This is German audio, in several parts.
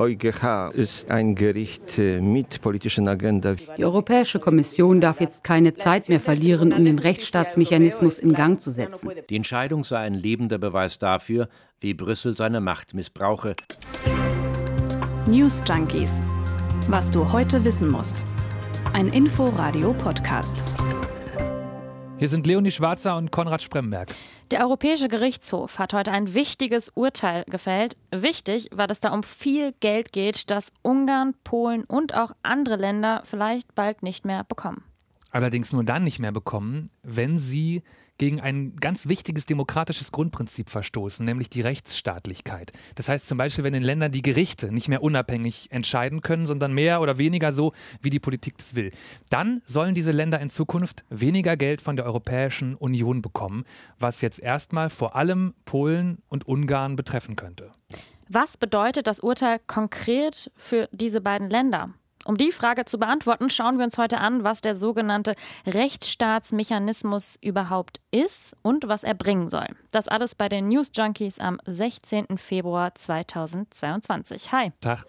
EuGH ist ein Gericht äh, mit politischen Agenda. Die Europäische Kommission darf jetzt keine Zeit mehr verlieren, um den Rechtsstaatsmechanismus in Gang zu setzen. Die Entscheidung sei ein lebender Beweis dafür, wie Brüssel seine Macht missbrauche. News Junkies. Was du heute wissen musst. Ein Info-Radio-Podcast. Hier sind Leonie Schwarzer und Konrad Spremberg. Der Europäische Gerichtshof hat heute ein wichtiges Urteil gefällt. Wichtig, weil es da um viel Geld geht, das Ungarn, Polen und auch andere Länder vielleicht bald nicht mehr bekommen. Allerdings nur dann nicht mehr bekommen, wenn sie gegen ein ganz wichtiges demokratisches Grundprinzip verstoßen, nämlich die Rechtsstaatlichkeit. Das heißt zum Beispiel, wenn in Ländern die Gerichte nicht mehr unabhängig entscheiden können, sondern mehr oder weniger so, wie die Politik das will, dann sollen diese Länder in Zukunft weniger Geld von der Europäischen Union bekommen, was jetzt erstmal vor allem Polen und Ungarn betreffen könnte. Was bedeutet das Urteil konkret für diese beiden Länder? Um die Frage zu beantworten, schauen wir uns heute an, was der sogenannte Rechtsstaatsmechanismus überhaupt ist und was er bringen soll. Das alles bei den News Junkies am 16. Februar 2022. Hi. Tag.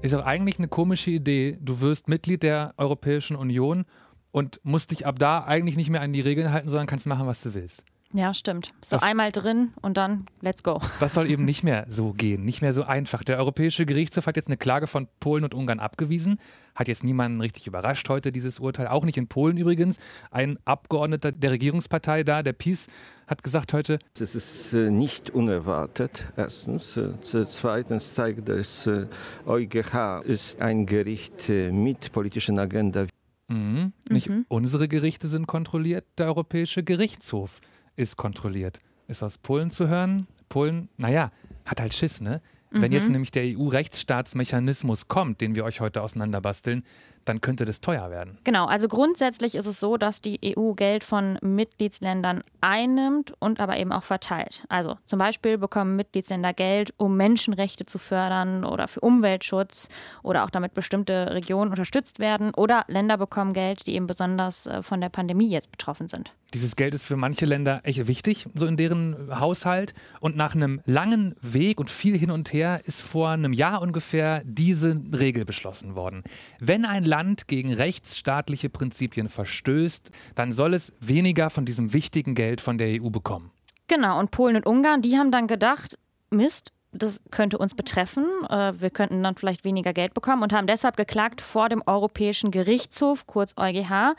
Ist auch eigentlich eine komische Idee. Du wirst Mitglied der Europäischen Union und musst dich ab da eigentlich nicht mehr an die Regeln halten, sondern kannst machen, was du willst. Ja, stimmt. So das, einmal drin und dann let's go. Das soll eben nicht mehr so gehen, nicht mehr so einfach. Der Europäische Gerichtshof hat jetzt eine Klage von Polen und Ungarn abgewiesen. Hat jetzt niemanden richtig überrascht heute, dieses Urteil. Auch nicht in Polen übrigens. Ein Abgeordneter der Regierungspartei da, der PiS, hat gesagt heute. Es ist äh, nicht unerwartet, erstens. Äh, zweitens zeigt es, äh, EuGH ist ein Gericht mit politischen Agenda. Mhm. Nicht mhm. unsere Gerichte sind kontrolliert, der Europäische Gerichtshof ist kontrolliert. Ist aus Polen zu hören. Polen, naja, hat halt Schiss, ne? Wenn jetzt mhm. nämlich der EU-Rechtsstaatsmechanismus kommt, den wir euch heute auseinanderbasteln, dann könnte das teuer werden. Genau, also grundsätzlich ist es so, dass die EU Geld von Mitgliedsländern einnimmt und aber eben auch verteilt. Also zum Beispiel bekommen Mitgliedsländer Geld, um Menschenrechte zu fördern oder für Umweltschutz oder auch damit bestimmte Regionen unterstützt werden. Oder Länder bekommen Geld, die eben besonders äh, von der Pandemie jetzt betroffen sind. Dieses Geld ist für manche Länder echt wichtig, so in deren Haushalt. Und nach einem langen Weg und viel hin und her ist vor einem Jahr ungefähr diese Regel beschlossen worden. Wenn ein Land gegen rechtsstaatliche Prinzipien verstößt, dann soll es weniger von diesem wichtigen Geld von der EU bekommen. Genau, und Polen und Ungarn, die haben dann gedacht, Mist, das könnte uns betreffen. Äh, wir könnten dann vielleicht weniger Geld bekommen und haben deshalb geklagt vor dem Europäischen Gerichtshof, kurz EuGH.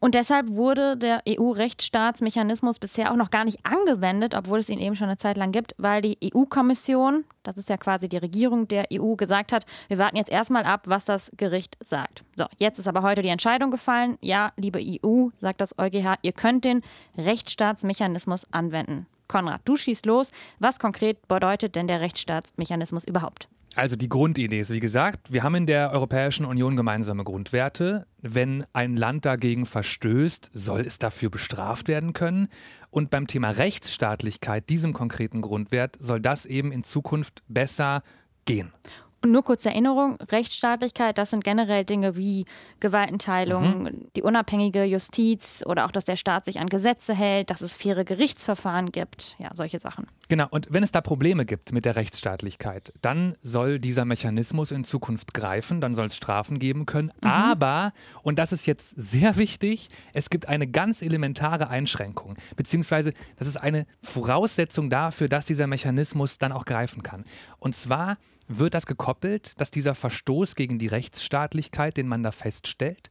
Und deshalb wurde der EU-Rechtsstaatsmechanismus bisher auch noch gar nicht angewendet, obwohl es ihn eben schon eine Zeit lang gibt, weil die EU-Kommission, das ist ja quasi die Regierung der EU, gesagt hat, wir warten jetzt erstmal ab, was das Gericht sagt. So, jetzt ist aber heute die Entscheidung gefallen. Ja, liebe EU, sagt das EuGH, ihr könnt den Rechtsstaatsmechanismus anwenden. Konrad, du schießt los. Was konkret bedeutet denn der Rechtsstaatsmechanismus überhaupt? Also die Grundidee ist, wie gesagt, wir haben in der Europäischen Union gemeinsame Grundwerte. Wenn ein Land dagegen verstößt, soll es dafür bestraft werden können. Und beim Thema Rechtsstaatlichkeit, diesem konkreten Grundwert, soll das eben in Zukunft besser gehen. Und nur kurze Erinnerung, Rechtsstaatlichkeit, das sind generell Dinge wie Gewaltenteilung, mhm. die unabhängige Justiz oder auch, dass der Staat sich an Gesetze hält, dass es faire Gerichtsverfahren gibt, ja, solche Sachen. Genau, und wenn es da Probleme gibt mit der Rechtsstaatlichkeit, dann soll dieser Mechanismus in Zukunft greifen, dann soll es Strafen geben können. Mhm. Aber, und das ist jetzt sehr wichtig, es gibt eine ganz elementare Einschränkung, beziehungsweise das ist eine Voraussetzung dafür, dass dieser Mechanismus dann auch greifen kann. Und zwar, wird das gekoppelt, dass dieser Verstoß gegen die Rechtsstaatlichkeit, den man da feststellt,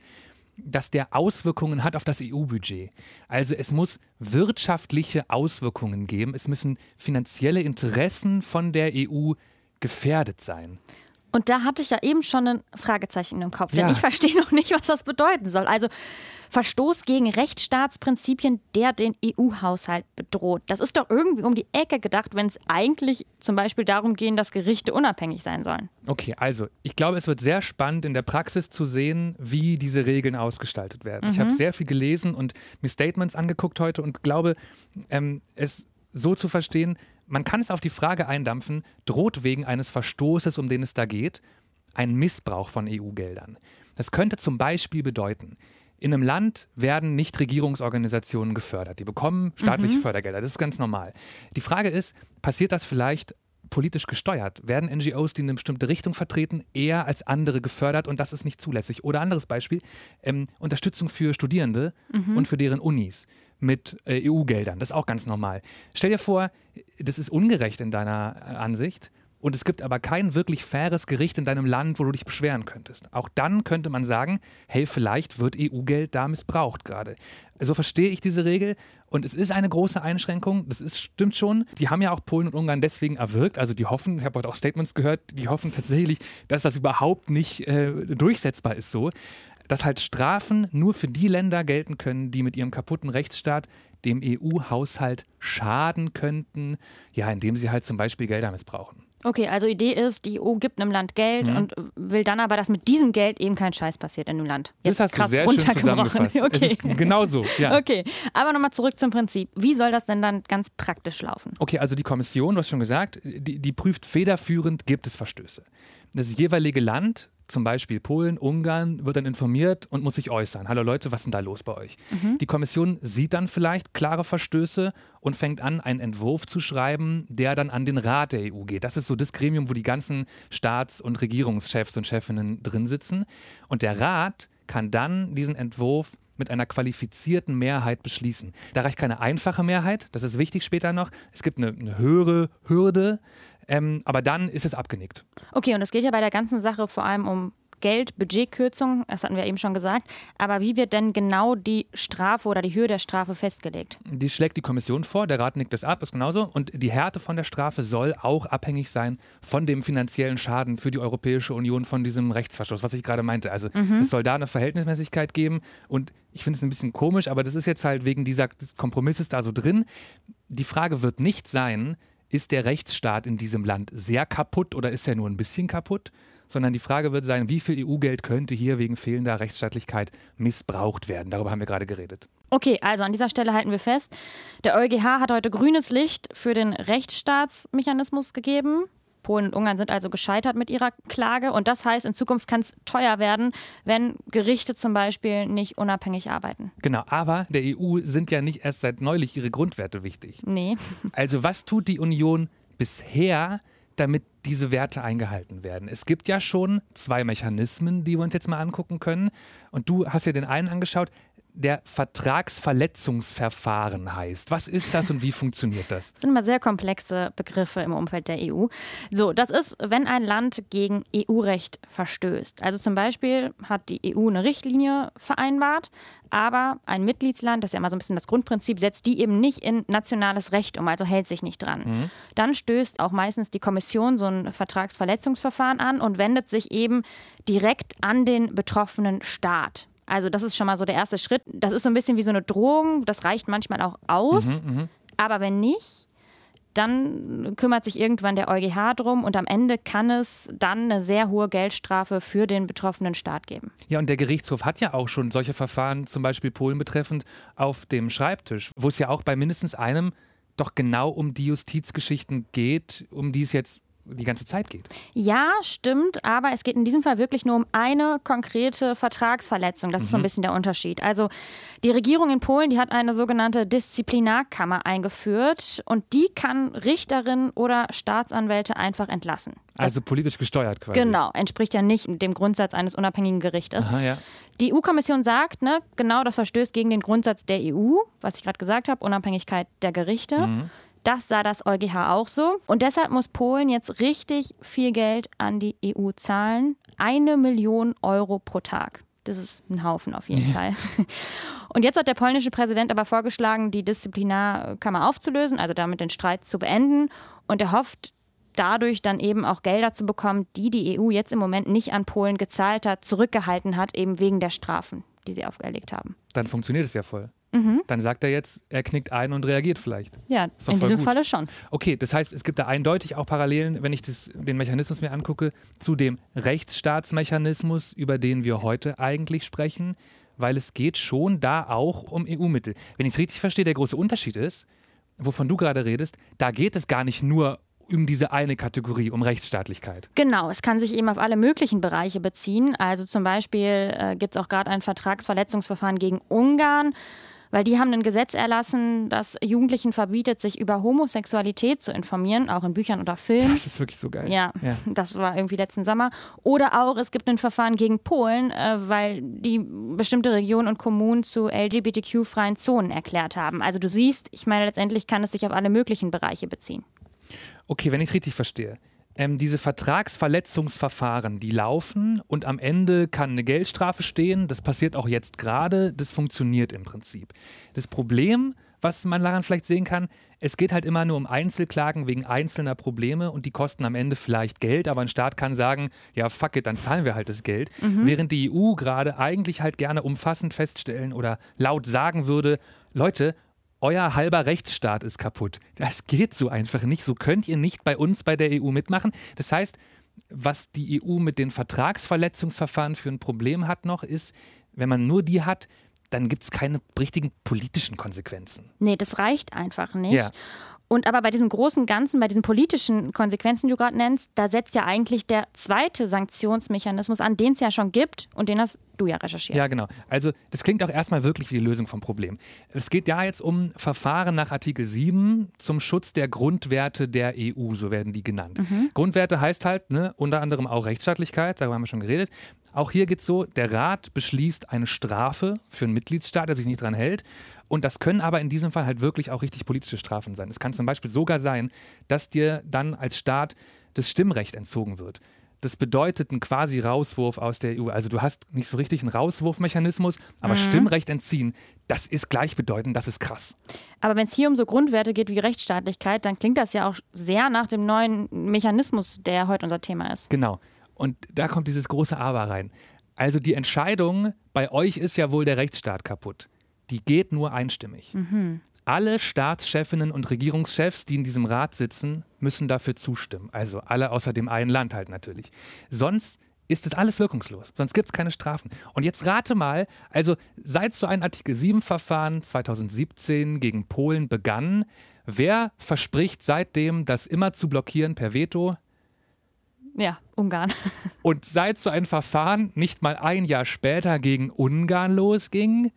dass der Auswirkungen hat auf das EU-Budget. Also es muss wirtschaftliche Auswirkungen geben, es müssen finanzielle Interessen von der EU gefährdet sein. Und da hatte ich ja eben schon ein Fragezeichen im Kopf, denn ja. ich verstehe noch nicht, was das bedeuten soll. Also Verstoß gegen Rechtsstaatsprinzipien, der den EU-Haushalt bedroht. Das ist doch irgendwie um die Ecke gedacht, wenn es eigentlich zum Beispiel darum geht, dass Gerichte unabhängig sein sollen. Okay, also ich glaube, es wird sehr spannend in der Praxis zu sehen, wie diese Regeln ausgestaltet werden. Mhm. Ich habe sehr viel gelesen und mir Statements angeguckt heute und glaube, ähm, es so zu verstehen, man kann es auf die Frage eindampfen, droht wegen eines Verstoßes, um den es da geht, ein Missbrauch von EU-Geldern. Das könnte zum Beispiel bedeuten, in einem Land werden Nichtregierungsorganisationen gefördert. Die bekommen staatliche mhm. Fördergelder. Das ist ganz normal. Die Frage ist, passiert das vielleicht politisch gesteuert? Werden NGOs, die eine bestimmte Richtung vertreten, eher als andere gefördert und das ist nicht zulässig? Oder anderes Beispiel, ähm, Unterstützung für Studierende mhm. und für deren Unis mit äh, EU-Geldern. Das ist auch ganz normal. Stell dir vor, das ist ungerecht in deiner äh, Ansicht und es gibt aber kein wirklich faires Gericht in deinem Land, wo du dich beschweren könntest. Auch dann könnte man sagen, hey, vielleicht wird EU-Geld da missbraucht gerade. So verstehe ich diese Regel und es ist eine große Einschränkung, das ist, stimmt schon. Die haben ja auch Polen und Ungarn deswegen erwirkt, also die hoffen, ich habe heute auch Statements gehört, die hoffen tatsächlich, dass das überhaupt nicht äh, durchsetzbar ist so dass halt Strafen nur für die Länder gelten können, die mit ihrem kaputten Rechtsstaat dem EU-Haushalt schaden könnten, ja, indem sie halt zum Beispiel Gelder missbrauchen. Okay, also Idee ist, die EU gibt einem Land Geld mhm. und will dann aber, dass mit diesem Geld eben kein Scheiß passiert in dem Land. Jetzt das hast krass du sehr schön zusammengefasst. Okay. genau so, ja. Okay, aber nochmal zurück zum Prinzip. Wie soll das denn dann ganz praktisch laufen? Okay, also die Kommission, du hast schon gesagt, die, die prüft federführend, gibt es Verstöße. Das jeweilige Land zum Beispiel Polen, Ungarn, wird dann informiert und muss sich äußern. Hallo Leute, was ist denn da los bei euch? Mhm. Die Kommission sieht dann vielleicht klare Verstöße und fängt an, einen Entwurf zu schreiben, der dann an den Rat der EU geht. Das ist so das Gremium, wo die ganzen Staats- und Regierungschefs und Chefinnen drin sitzen. Und der Rat kann dann diesen Entwurf mit einer qualifizierten Mehrheit beschließen. Da reicht keine einfache Mehrheit, das ist wichtig später noch. Es gibt eine, eine höhere Hürde, ähm, aber dann ist es abgenickt. Okay, und es geht ja bei der ganzen Sache vor allem um Geld, Budgetkürzung, das hatten wir eben schon gesagt. Aber wie wird denn genau die Strafe oder die Höhe der Strafe festgelegt? Die schlägt die Kommission vor, der Rat nickt das ab, ist genauso. Und die Härte von der Strafe soll auch abhängig sein von dem finanziellen Schaden für die Europäische Union von diesem Rechtsverstoß, was ich gerade meinte. Also mhm. es soll da eine Verhältnismäßigkeit geben. Und ich finde es ein bisschen komisch, aber das ist jetzt halt wegen dieser Kompromisses da so drin. Die Frage wird nicht sein, ist der Rechtsstaat in diesem Land sehr kaputt oder ist er nur ein bisschen kaputt? Sondern die Frage wird sein, wie viel EU-Geld könnte hier wegen fehlender Rechtsstaatlichkeit missbraucht werden? Darüber haben wir gerade geredet. Okay, also an dieser Stelle halten wir fest, der EuGH hat heute grünes Licht für den Rechtsstaatsmechanismus gegeben. Polen und Ungarn sind also gescheitert mit ihrer Klage. Und das heißt, in Zukunft kann es teuer werden, wenn Gerichte zum Beispiel nicht unabhängig arbeiten. Genau, aber der EU sind ja nicht erst seit neulich ihre Grundwerte wichtig. Nee. Also was tut die Union bisher, damit diese Werte eingehalten werden. Es gibt ja schon zwei Mechanismen, die wir uns jetzt mal angucken können. Und du hast dir den einen angeschaut der Vertragsverletzungsverfahren heißt. Was ist das und wie funktioniert das? Das sind immer sehr komplexe Begriffe im Umfeld der EU. So, das ist, wenn ein Land gegen EU-Recht verstößt. Also zum Beispiel hat die EU eine Richtlinie vereinbart, aber ein Mitgliedsland, das ist ja immer so ein bisschen das Grundprinzip, setzt die eben nicht in nationales Recht um, also hält sich nicht dran. Mhm. Dann stößt auch meistens die Kommission so ein Vertragsverletzungsverfahren an und wendet sich eben direkt an den betroffenen Staat. Also das ist schon mal so der erste Schritt. Das ist so ein bisschen wie so eine Drohung. Das reicht manchmal auch aus. Mhm, mhm, Aber wenn nicht, dann kümmert sich irgendwann der EuGH drum und am Ende kann es dann eine sehr hohe Geldstrafe für den betroffenen Staat geben. Ja, und der Gerichtshof hat ja auch schon solche Verfahren, zum Beispiel Polen betreffend, auf dem Schreibtisch, wo es ja auch bei mindestens einem doch genau um die Justizgeschichten geht, um die es jetzt die ganze Zeit geht. Ja, stimmt, aber es geht in diesem Fall wirklich nur um eine konkrete Vertragsverletzung. Das mhm. ist so ein mhm. bisschen der Unterschied. Also die Regierung in Polen, die hat eine sogenannte Disziplinarkammer eingeführt und die kann Richterinnen oder Staatsanwälte einfach entlassen. Das also politisch gesteuert quasi. Genau, entspricht ja nicht dem Grundsatz eines unabhängigen Gerichtes. Aha, ja. Die EU-Kommission sagt, ne, genau das verstößt gegen den Grundsatz der EU, was ich gerade gesagt habe, Unabhängigkeit der Gerichte. Mhm. Das sah das EuGH auch so. Und deshalb muss Polen jetzt richtig viel Geld an die EU zahlen. Eine Million Euro pro Tag. Das ist ein Haufen auf jeden Fall. Und jetzt hat der polnische Präsident aber vorgeschlagen, die Disziplinarkammer aufzulösen, also damit den Streit zu beenden. Und er hofft, dadurch dann eben auch Gelder zu bekommen, die die EU jetzt im Moment nicht an Polen gezahlt hat, zurückgehalten hat, eben wegen der Strafen, die sie auferlegt haben. Dann funktioniert es ja voll. Mhm. Dann sagt er jetzt, er knickt ein und reagiert vielleicht. Ja, in diesem gut. Falle schon. Okay, das heißt, es gibt da eindeutig auch Parallelen, wenn ich das, den Mechanismus mir angucke, zu dem Rechtsstaatsmechanismus, über den wir heute eigentlich sprechen, weil es geht schon da auch um EU-Mittel. Wenn ich es richtig verstehe, der große Unterschied ist, wovon du gerade redest, da geht es gar nicht nur um diese eine Kategorie, um Rechtsstaatlichkeit. Genau, es kann sich eben auf alle möglichen Bereiche beziehen. Also zum Beispiel äh, gibt es auch gerade ein Vertragsverletzungsverfahren gegen Ungarn weil die haben ein Gesetz erlassen, das Jugendlichen verbietet, sich über Homosexualität zu informieren, auch in Büchern oder Filmen. Das ist wirklich so geil. Ja, ja, das war irgendwie letzten Sommer. Oder auch, es gibt ein Verfahren gegen Polen, äh, weil die bestimmte Regionen und Kommunen zu LGBTQ-freien Zonen erklärt haben. Also du siehst, ich meine, letztendlich kann es sich auf alle möglichen Bereiche beziehen. Okay, wenn ich es richtig verstehe ähm, diese Vertragsverletzungsverfahren, die laufen und am Ende kann eine Geldstrafe stehen. Das passiert auch jetzt gerade. Das funktioniert im Prinzip. Das Problem, was man daran vielleicht sehen kann, es geht halt immer nur um Einzelklagen wegen einzelner Probleme und die kosten am Ende vielleicht Geld, aber ein Staat kann sagen, ja, fuck it, dann zahlen wir halt das Geld. Mhm. Während die EU gerade eigentlich halt gerne umfassend feststellen oder laut sagen würde, Leute, euer halber Rechtsstaat ist kaputt. Das geht so einfach nicht. So könnt ihr nicht bei uns bei der EU mitmachen. Das heißt, was die EU mit den Vertragsverletzungsverfahren für ein Problem hat noch, ist, wenn man nur die hat, dann gibt es keine richtigen politischen Konsequenzen. Nee, das reicht einfach nicht. Ja. Und aber bei diesem großen Ganzen, bei diesen politischen Konsequenzen, die du gerade nennst, da setzt ja eigentlich der zweite Sanktionsmechanismus an, den es ja schon gibt und den hast du ja recherchiert. Ja, genau. Also das klingt auch erstmal wirklich wie die Lösung vom Problem. Es geht ja jetzt um Verfahren nach Artikel 7 zum Schutz der Grundwerte der EU, so werden die genannt. Mhm. Grundwerte heißt halt ne, unter anderem auch Rechtsstaatlichkeit, darüber haben wir schon geredet. Auch hier geht es so, der Rat beschließt eine Strafe für einen Mitgliedsstaat, der sich nicht dran hält. Und das können aber in diesem Fall halt wirklich auch richtig politische Strafen sein. Es kann zum Beispiel sogar sein, dass dir dann als Staat das Stimmrecht entzogen wird. Das bedeutet einen quasi Rauswurf aus der EU. Also du hast nicht so richtig einen Rauswurfmechanismus, aber mhm. Stimmrecht entziehen, das ist gleichbedeutend, das ist krass. Aber wenn es hier um so Grundwerte geht wie Rechtsstaatlichkeit, dann klingt das ja auch sehr nach dem neuen Mechanismus, der heute unser Thema ist. Genau. Und da kommt dieses große Aber rein. Also die Entscheidung, bei euch ist ja wohl der Rechtsstaat kaputt die geht nur einstimmig. Mhm. Alle Staatschefinnen und Regierungschefs, die in diesem Rat sitzen, müssen dafür zustimmen. Also alle außer dem einen Land halt natürlich. Sonst ist das alles wirkungslos. Sonst gibt es keine Strafen. Und jetzt rate mal, also seit so ein Artikel 7-Verfahren 2017 gegen Polen begann, wer verspricht seitdem, das immer zu blockieren per Veto? Ja, Ungarn. Und seit so ein Verfahren nicht mal ein Jahr später gegen Ungarn losging,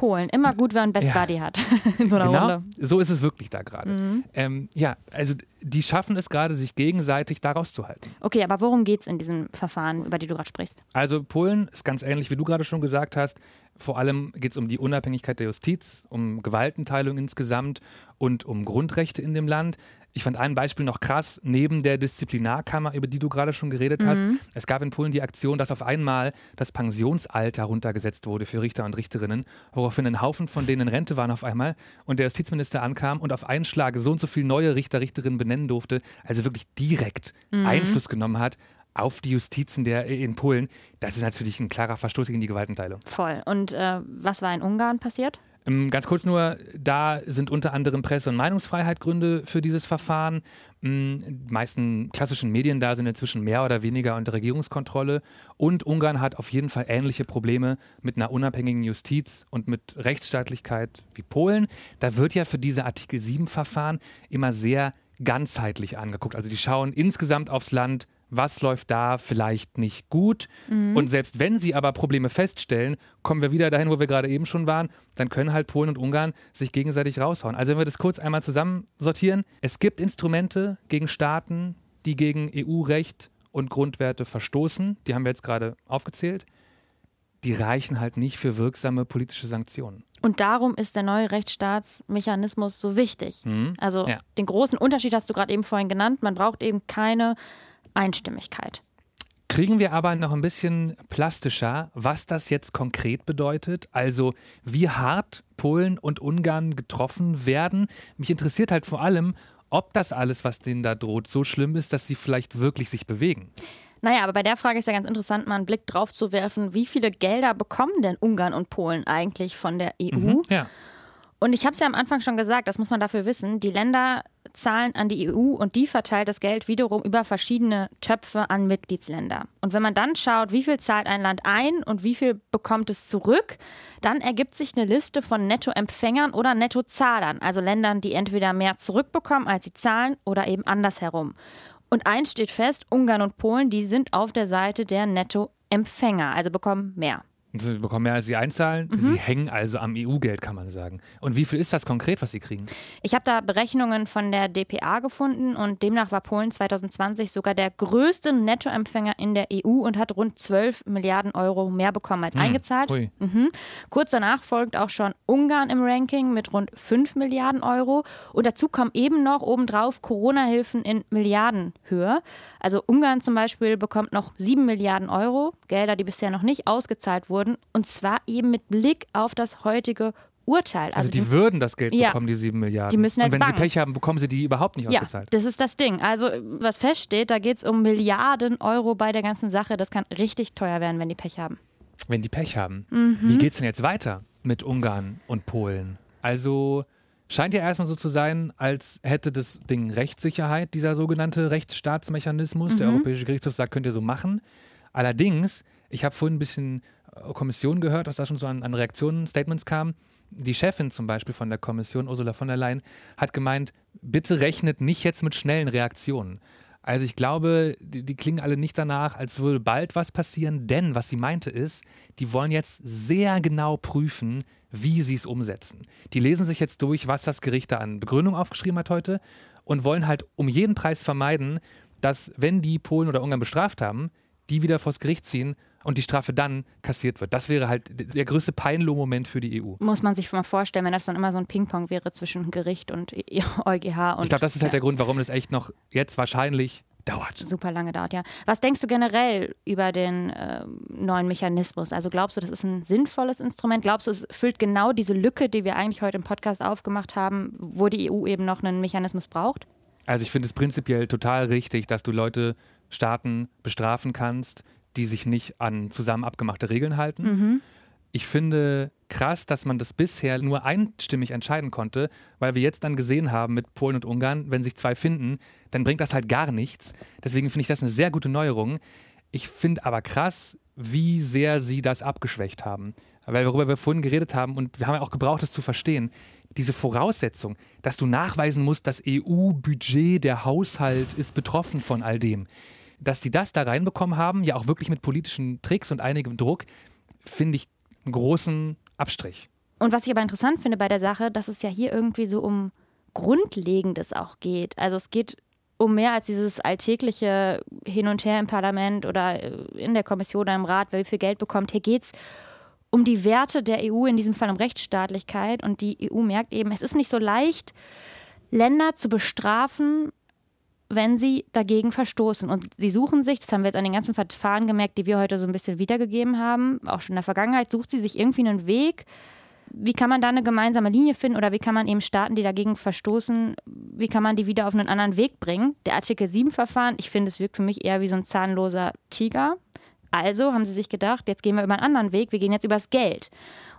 Polen. Immer gut, wenn man Best ja. Buddy hat in so einer genau, Runde. So ist es wirklich da gerade. Mhm. Ähm, ja, also die schaffen es gerade, sich gegenseitig da rauszuhalten. Okay, aber worum geht es in diesem Verfahren, über die du gerade sprichst? Also Polen ist ganz ähnlich, wie du gerade schon gesagt hast. Vor allem geht es um die Unabhängigkeit der Justiz, um Gewaltenteilung insgesamt und um Grundrechte in dem Land. Ich fand ein Beispiel noch krass, neben der Disziplinarkammer, über die du gerade schon geredet hast. Mhm. Es gab in Polen die Aktion, dass auf einmal das Pensionsalter runtergesetzt wurde für Richter und Richterinnen, woraufhin ein Haufen von denen in Rente waren auf einmal und der Justizminister ankam und auf einen Schlag so und so viele neue Richter, Richterinnen benennen durfte, also wirklich direkt mhm. Einfluss genommen hat auf die Justizen der, in Polen. Das ist natürlich ein klarer Verstoß gegen die Gewaltenteilung. Voll. Und äh, was war in Ungarn passiert? Ähm, ganz kurz nur, da sind unter anderem Presse- und Meinungsfreiheit Gründe für dieses Verfahren. Ähm, die meisten klassischen Medien da sind inzwischen mehr oder weniger unter Regierungskontrolle. Und Ungarn hat auf jeden Fall ähnliche Probleme mit einer unabhängigen Justiz und mit Rechtsstaatlichkeit wie Polen. Da wird ja für diese Artikel 7-Verfahren immer sehr ganzheitlich angeguckt. Also die schauen insgesamt aufs Land, was läuft da vielleicht nicht gut. Mhm. Und selbst wenn sie aber Probleme feststellen, kommen wir wieder dahin, wo wir gerade eben schon waren, dann können halt Polen und Ungarn sich gegenseitig raushauen. Also wenn wir das kurz einmal zusammen sortieren, es gibt Instrumente gegen Staaten, die gegen EU-Recht und Grundwerte verstoßen. Die haben wir jetzt gerade aufgezählt. Die reichen halt nicht für wirksame politische Sanktionen. Und darum ist der neue Rechtsstaatsmechanismus so wichtig. Mhm. Also ja. den großen Unterschied hast du gerade eben vorhin genannt. Man braucht eben keine Einstimmigkeit. Kriegen wir aber noch ein bisschen plastischer, was das jetzt konkret bedeutet, also wie hart Polen und Ungarn getroffen werden. Mich interessiert halt vor allem, ob das alles, was denen da droht, so schlimm ist, dass sie vielleicht wirklich sich bewegen. Naja, aber bei der Frage ist ja ganz interessant, mal einen Blick drauf zu werfen, wie viele Gelder bekommen denn Ungarn und Polen eigentlich von der EU? Mhm, ja. Und ich habe es ja am Anfang schon gesagt, das muss man dafür wissen, die Länder zahlen an die EU und die verteilt das Geld wiederum über verschiedene Töpfe an Mitgliedsländer. Und wenn man dann schaut, wie viel zahlt ein Land ein und wie viel bekommt es zurück, dann ergibt sich eine Liste von Nettoempfängern oder Nettozahlern, also Ländern, die entweder mehr zurückbekommen, als sie zahlen oder eben andersherum. Und eins steht fest, Ungarn und Polen, die sind auf der Seite der Nettoempfänger, also bekommen mehr. Sie bekommen mehr als sie einzahlen. Mhm. Sie hängen also am EU-Geld, kann man sagen. Und wie viel ist das konkret, was sie kriegen? Ich habe da Berechnungen von der DPA gefunden und demnach war Polen 2020 sogar der größte Nettoempfänger in der EU und hat rund 12 Milliarden Euro mehr bekommen als mhm. eingezahlt. Mhm. Kurz danach folgt auch schon Ungarn im Ranking mit rund 5 Milliarden Euro. Und dazu kommen eben noch obendrauf Corona-Hilfen in Milliardenhöhe. Also Ungarn zum Beispiel bekommt noch 7 Milliarden Euro, Gelder, die bisher noch nicht ausgezahlt wurden wurden. Und zwar eben mit Blick auf das heutige Urteil. Also, also die, die, würden das Geld ja, bekommen, die sieben Milliarden. Die müssen Und wenn bangen. sie Pech haben, bekommen sie die überhaupt nicht ja, ausgezahlt. Das ist das Ding. Also was feststeht, da geht es um Milliarden Euro bei der ganzen Sache. Das kann richtig teuer werden, wenn die Pech haben. Wenn die Pech haben. Mhm. Wie geht es denn jetzt weiter mit Ungarn und Polen? Also scheint ja erstmal so zu sein, als hätte das Ding Rechtssicherheit, dieser sogenannte Rechtsstaatsmechanismus. Mhm. Der Europäische Gerichtshof sagt, könnt ihr so machen. Allerdings, ich habe vorhin ein bisschen Kommission gehört, dass da schon so an, an Reaktionen, Statements kam. Die Chefin zum Beispiel von der Kommission, Ursula von der Leyen, hat gemeint, bitte rechnet nicht jetzt mit schnellen Reaktionen. Also ich glaube, die, die, klingen alle nicht danach, als würde bald was passieren, denn was sie meinte ist, die wollen jetzt sehr genau prüfen, wie sie es umsetzen. Die lesen sich jetzt durch, was das Gericht da an Begründung aufgeschrieben hat heute und wollen halt um jeden Preis vermeiden, dass wenn die Polen oder Ungarn bestraft haben, die wieder vors Gericht ziehen und die Strafe dann kassiert wird. Das wäre halt der größte Peinlo-Moment für die EU. Muss man sich mal vorstellen, wenn das dann immer so ein Ping-Pong wäre zwischen Gericht und EuGH. Und, ich glaube, das ist halt der Grund, warum das echt noch jetzt wahrscheinlich dauert. Super lange dauert, ja. Was denkst du generell über den äh, neuen Mechanismus? Also glaubst du, das ist ein sinnvolles Instrument? Glaubst du, es füllt genau diese Lücke, die wir eigentlich heute im Podcast aufgemacht haben, wo die EU eben noch einen Mechanismus braucht? Also ich finde es prinzipiell total richtig, dass du Leute, Staaten bestrafen kannst, die sich nicht an zusammen abgemachte Regeln halten. Mhm. Ich finde krass, dass man das bisher nur einstimmig entscheiden konnte, weil wir jetzt dann gesehen haben mit Polen und Ungarn, wenn sich zwei finden, dann bringt das halt gar nichts. Deswegen finde ich das eine sehr gute Neuerung. Ich finde aber krass, wie sehr sie das abgeschwächt haben. Weil worüber wir vorhin geredet haben und wir haben ja auch gebraucht, das zu verstehen, diese Voraussetzung, dass du nachweisen musst, das EU-Budget, der Haushalt ist betroffen von all dem dass die das da reinbekommen haben, ja auch wirklich mit politischen Tricks und einigem Druck, finde ich einen großen Abstrich. Und was ich aber interessant finde bei der Sache, dass es ja hier irgendwie so um Grundlegendes auch geht. Also es geht um mehr als dieses alltägliche Hin und Her im Parlament oder in der Kommission oder im Rat, wer wie viel Geld bekommt. Hier geht es um die Werte der EU, in diesem Fall um Rechtsstaatlichkeit. Und die EU merkt eben, es ist nicht so leicht, Länder zu bestrafen, wenn sie dagegen verstoßen. Und sie suchen sich, das haben wir jetzt an den ganzen Verfahren gemerkt, die wir heute so ein bisschen wiedergegeben haben, auch schon in der Vergangenheit, sucht sie sich irgendwie einen Weg. Wie kann man da eine gemeinsame Linie finden oder wie kann man eben Staaten, die dagegen verstoßen, wie kann man die wieder auf einen anderen Weg bringen? Der Artikel 7-Verfahren, ich finde, es wirkt für mich eher wie so ein zahnloser Tiger. Also haben sie sich gedacht, jetzt gehen wir über einen anderen Weg, wir gehen jetzt übers Geld.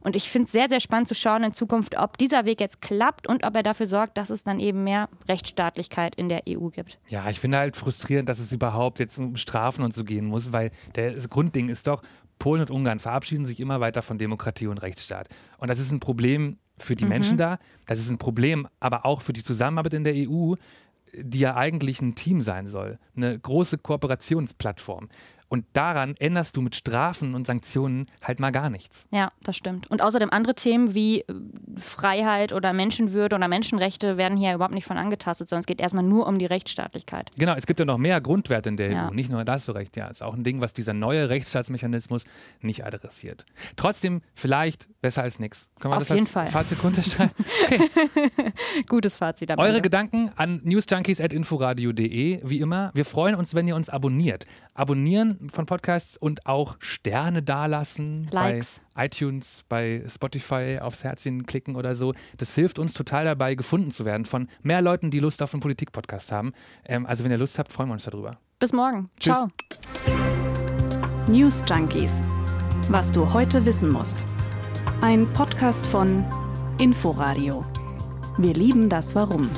Und ich finde es sehr, sehr spannend zu schauen in Zukunft, ob dieser Weg jetzt klappt und ob er dafür sorgt, dass es dann eben mehr Rechtsstaatlichkeit in der EU gibt. Ja, ich finde halt frustrierend, dass es überhaupt jetzt um Strafen und so gehen muss, weil das Grundding ist doch, Polen und Ungarn verabschieden sich immer weiter von Demokratie und Rechtsstaat. Und das ist ein Problem für die mhm. Menschen da, das ist ein Problem aber auch für die Zusammenarbeit in der EU, die ja eigentlich ein Team sein soll, eine große Kooperationsplattform. Und daran änderst du mit Strafen und Sanktionen halt mal gar nichts. Ja, das stimmt. Und außerdem andere Themen wie äh, Freiheit oder Menschenwürde oder Menschenrechte werden hier überhaupt nicht von angetastet, sondern es geht erstmal nur um die Rechtsstaatlichkeit. Genau, es gibt ja noch mehr Grundwerte in der ja. EU. Nicht nur, da hast du recht, ja. Ist auch ein Ding, was dieser neue Rechtsstaatsmechanismus nicht adressiert. Trotzdem, vielleicht besser als nichts. Können wir Auf das jeden als Fall. Fazit runterschreiben? Okay. Gutes Fazit. Eure Ende. Gedanken an newsjunkies.inforadio.de, wie immer. Wir freuen uns, wenn ihr uns abonniert. Abonnieren von Podcasts und auch Sterne dalassen. Likes. Bei iTunes, bei Spotify aufs Herzchen klicken oder so. Das hilft uns total dabei, gefunden zu werden von mehr Leuten, die Lust auf einen Politik-Podcast haben. Ähm, also, wenn ihr Lust habt, freuen wir uns darüber. Bis morgen. Tschüss. Ciao. News Junkies. Was du heute wissen musst. Ein Podcast von Inforadio. Wir lieben das Warum.